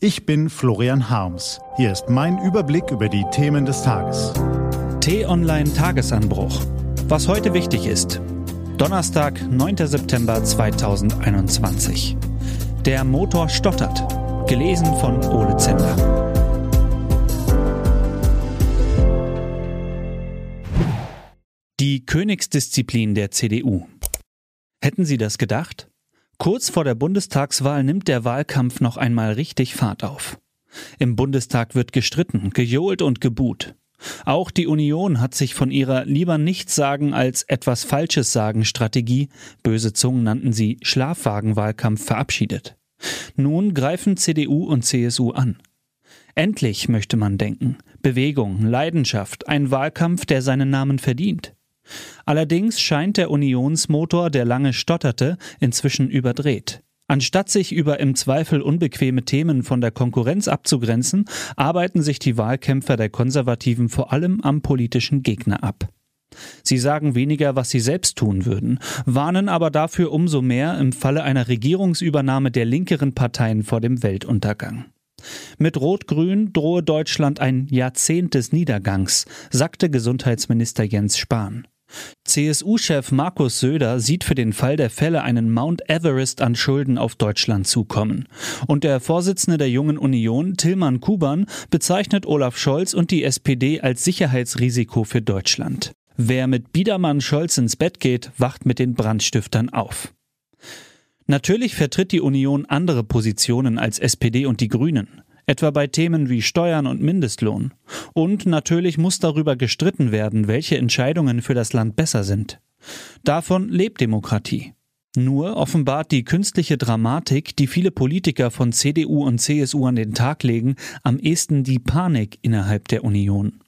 Ich bin Florian Harms. Hier ist mein Überblick über die Themen des Tages. T-Online Tagesanbruch. Was heute wichtig ist. Donnerstag, 9. September 2021. Der Motor stottert. Gelesen von Ole Zender. Die Königsdisziplin der CDU. Hätten Sie das gedacht? Kurz vor der Bundestagswahl nimmt der Wahlkampf noch einmal richtig Fahrt auf. Im Bundestag wird gestritten, gejohlt und gebuht. Auch die Union hat sich von ihrer lieber nichts sagen als etwas Falsches sagen Strategie, böse Zungen nannten sie Schlafwagenwahlkampf verabschiedet. Nun greifen CDU und CSU an. Endlich möchte man denken. Bewegung, Leidenschaft, ein Wahlkampf, der seinen Namen verdient. Allerdings scheint der Unionsmotor, der lange stotterte, inzwischen überdreht. Anstatt sich über im Zweifel unbequeme Themen von der Konkurrenz abzugrenzen, arbeiten sich die Wahlkämpfer der Konservativen vor allem am politischen Gegner ab. Sie sagen weniger, was sie selbst tun würden, warnen aber dafür umso mehr im Falle einer Regierungsübernahme der linkeren Parteien vor dem Weltuntergang. Mit Rot-Grün drohe Deutschland ein Jahrzehnt des Niedergangs, sagte Gesundheitsminister Jens Spahn. CSU-Chef Markus Söder sieht für den Fall der Fälle einen Mount Everest an Schulden auf Deutschland zukommen. Und der Vorsitzende der Jungen Union, Tilman Kuban, bezeichnet Olaf Scholz und die SPD als Sicherheitsrisiko für Deutschland. Wer mit Biedermann Scholz ins Bett geht, wacht mit den Brandstiftern auf. Natürlich vertritt die Union andere Positionen als SPD und die Grünen etwa bei Themen wie Steuern und Mindestlohn. Und natürlich muss darüber gestritten werden, welche Entscheidungen für das Land besser sind. Davon lebt Demokratie. Nur offenbart die künstliche Dramatik, die viele Politiker von CDU und CSU an den Tag legen, am ehesten die Panik innerhalb der Union.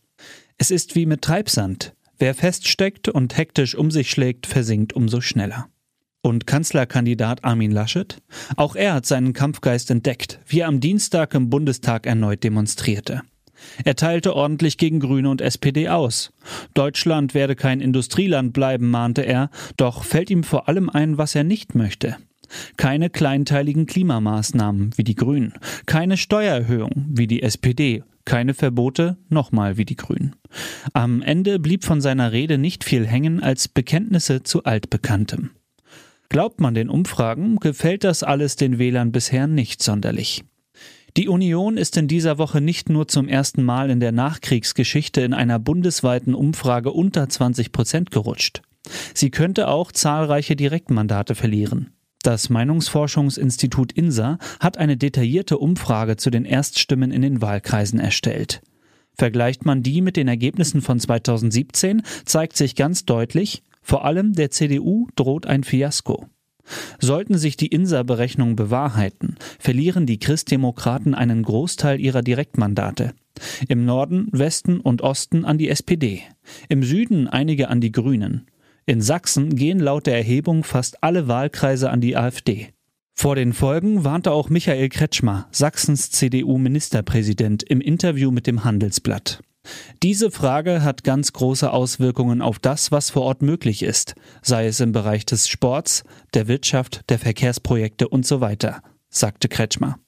Es ist wie mit Treibsand. Wer feststeckt und hektisch um sich schlägt, versinkt umso schneller. Und Kanzlerkandidat Armin Laschet? Auch er hat seinen Kampfgeist entdeckt, wie er am Dienstag im Bundestag erneut demonstrierte. Er teilte ordentlich gegen Grüne und SPD aus. Deutschland werde kein Industrieland bleiben, mahnte er, doch fällt ihm vor allem ein, was er nicht möchte. Keine kleinteiligen Klimamaßnahmen wie die Grünen, keine Steuererhöhung wie die SPD, keine Verbote nochmal wie die Grünen. Am Ende blieb von seiner Rede nicht viel hängen als Bekenntnisse zu Altbekanntem. Glaubt man den Umfragen, gefällt das alles den Wählern bisher nicht sonderlich. Die Union ist in dieser Woche nicht nur zum ersten Mal in der Nachkriegsgeschichte in einer bundesweiten Umfrage unter 20 Prozent gerutscht. Sie könnte auch zahlreiche Direktmandate verlieren. Das Meinungsforschungsinstitut INSA hat eine detaillierte Umfrage zu den Erststimmen in den Wahlkreisen erstellt. Vergleicht man die mit den Ergebnissen von 2017, zeigt sich ganz deutlich, vor allem der CDU droht ein Fiasko. Sollten sich die INSA-Berechnungen bewahrheiten, verlieren die Christdemokraten einen Großteil ihrer Direktmandate. Im Norden, Westen und Osten an die SPD, im Süden einige an die Grünen. In Sachsen gehen laut der Erhebung fast alle Wahlkreise an die AfD. Vor den Folgen warnte auch Michael Kretschmer, Sachsens CDU-Ministerpräsident, im Interview mit dem Handelsblatt. Diese Frage hat ganz große Auswirkungen auf das, was vor Ort möglich ist, sei es im Bereich des Sports, der Wirtschaft, der Verkehrsprojekte und so weiter, sagte Kretschmer.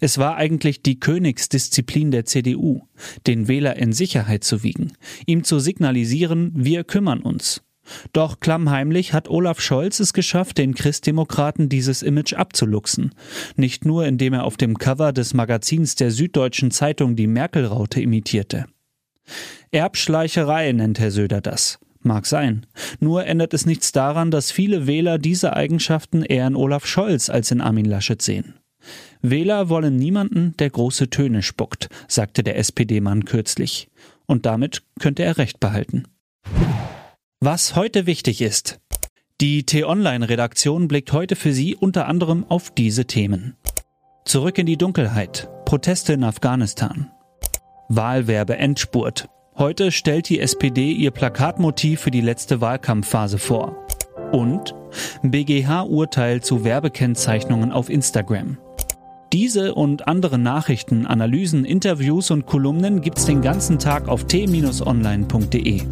Es war eigentlich die Königsdisziplin der CDU, den Wähler in Sicherheit zu wiegen, ihm zu signalisieren, wir kümmern uns. Doch klammheimlich hat Olaf Scholz es geschafft, den Christdemokraten dieses Image abzuluxen. Nicht nur, indem er auf dem Cover des Magazins der Süddeutschen Zeitung die Merkel-Raute imitierte. Erbschleicherei nennt Herr Söder das. Mag sein. Nur ändert es nichts daran, dass viele Wähler diese Eigenschaften eher in Olaf Scholz als in Armin Laschet sehen. Wähler wollen niemanden, der große Töne spuckt, sagte der SPD-Mann kürzlich. Und damit könnte er recht behalten. Was heute wichtig ist. Die T-Online-Redaktion blickt heute für Sie unter anderem auf diese Themen. Zurück in die Dunkelheit. Proteste in Afghanistan. Wahlwerbe Endspurt. Heute stellt die SPD ihr Plakatmotiv für die letzte Wahlkampfphase vor. Und BGH-Urteil zu Werbekennzeichnungen auf Instagram. Diese und andere Nachrichten, Analysen, Interviews und Kolumnen gibt's den ganzen Tag auf t-online.de.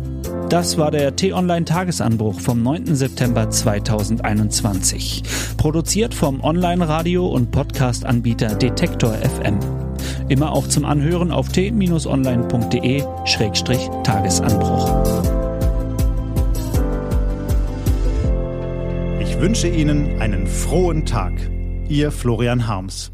Das war der T-Online-Tagesanbruch vom 9. September 2021. Produziert vom Online-Radio- und Podcast-Anbieter Detektor FM. Immer auch zum Anhören auf t-online.de-tagesanbruch. Ich wünsche Ihnen einen frohen Tag. Ihr Florian Harms.